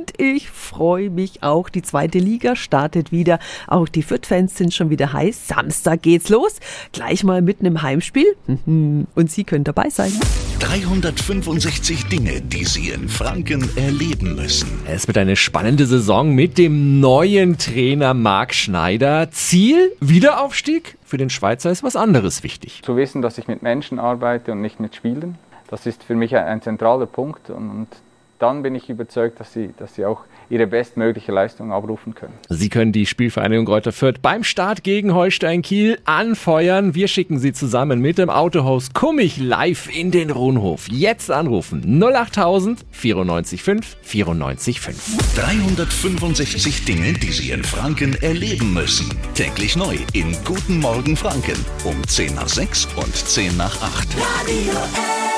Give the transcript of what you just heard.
Und ich freue mich auch. Die zweite Liga startet wieder. Auch die Fürth-Fans sind schon wieder heiß. Samstag geht's los. Gleich mal mitten im Heimspiel. Und Sie können dabei sein. 365 Dinge, die Sie in Franken erleben müssen. Es wird eine spannende Saison mit dem neuen Trainer Marc Schneider. Ziel, Wiederaufstieg? Für den Schweizer ist was anderes wichtig. Zu wissen, dass ich mit Menschen arbeite und nicht mit Spielen, das ist für mich ein zentraler Punkt. Und dann bin ich überzeugt, dass sie, dass sie auch ihre bestmögliche Leistung abrufen können. Sie können die Spielvereinigung Greuther Fürth beim Start gegen Holstein Kiel anfeuern. Wir schicken Sie zusammen mit dem Autohaus Kummig live in den Rundhof. Jetzt anrufen 08000 94 5 94 5. 365 Dinge, die Sie in Franken erleben müssen. Täglich neu in Guten Morgen Franken um 10 nach 6 und 10 nach 8. Radio F.